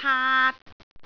path